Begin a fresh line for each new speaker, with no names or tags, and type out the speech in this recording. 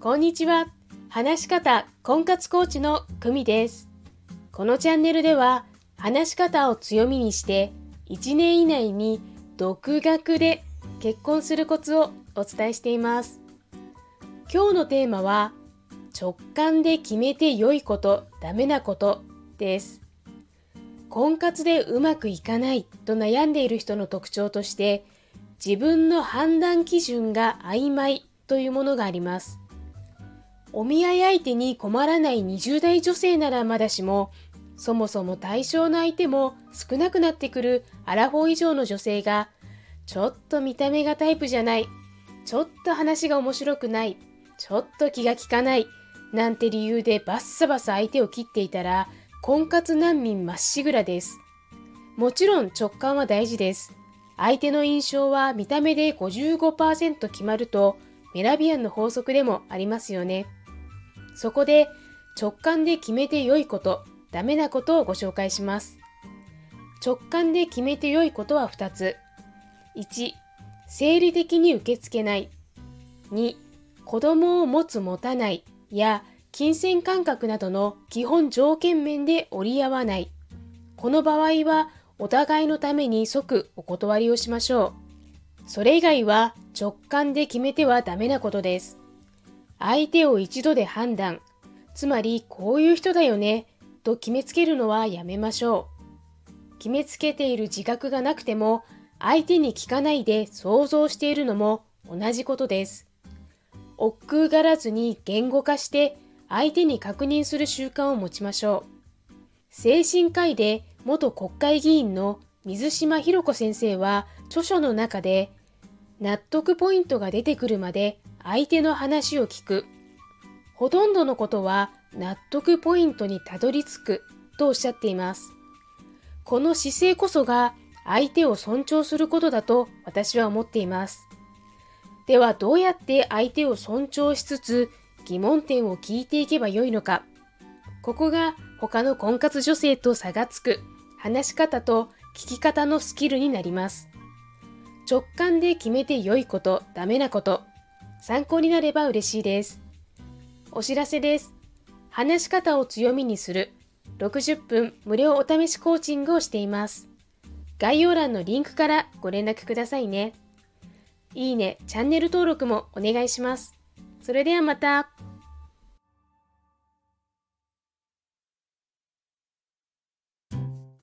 こんにちは。話し方婚活コーチの久美です。このチャンネルでは、話し方を強みにして、1年以内に独学で結婚するコツをお伝えしています。今日のテーマは、直感で決めて良いこと、ダメなことです。婚活でうまくいかないと悩んでいる人の特徴として、自分の判断基準が曖昧というものがあります。お見合い相手に困らない20代女性ならまだしも、そもそも対象の相手も少なくなってくるアラフォー以上の女性が、ちょっと見た目がタイプじゃない、ちょっと話が面白くない、ちょっと気が利かない、なんて理由でバッサバサ相手を切っていたら、婚活難民まっしぐらです。もちろん直感は大事です。相手の印象は見た目で55%決まるとメラビアンの法則でもありますよね。そこで直感で決めて良いこと、ダメなことをご紹介します。直感で決めて良いことは2つ。1、生理的に受け付けない。2、子供を持つ持たないや金銭感覚などの基本条件面で折り合わない。この場合はお互いのために即お断りをしましょう。それ以外は直感で決めてはダメなことです。相手を一度で判断、つまりこういう人だよね、と決めつけるのはやめましょう。決めつけている自覚がなくても、相手に聞かないで想像しているのも同じことです。億劫がらずに言語化して相手に確認する習慣を持ちましょう。精神科医で元国会議員の水島博子先生は著書の中で納得ポイントが出てくるまで相手の話を聞く。ほとんどのことは納得ポイントにたどり着くとおっしゃっています。この姿勢こそが相手を尊重することだと私は思っています。ではどうやって相手を尊重しつつ疑問点を聞いていけばよいのか。ここが他の婚活女性と差がつく話し方と聞き方のスキルになります。直感で決めて良いこと、ダメなこと、参考になれば嬉しいです。お知らせです。話し方を強みにする60分無料お試しコーチングをしています。概要欄のリンクからご連絡くださいね。いいね、チャンネル登録もお願いします。それではまた。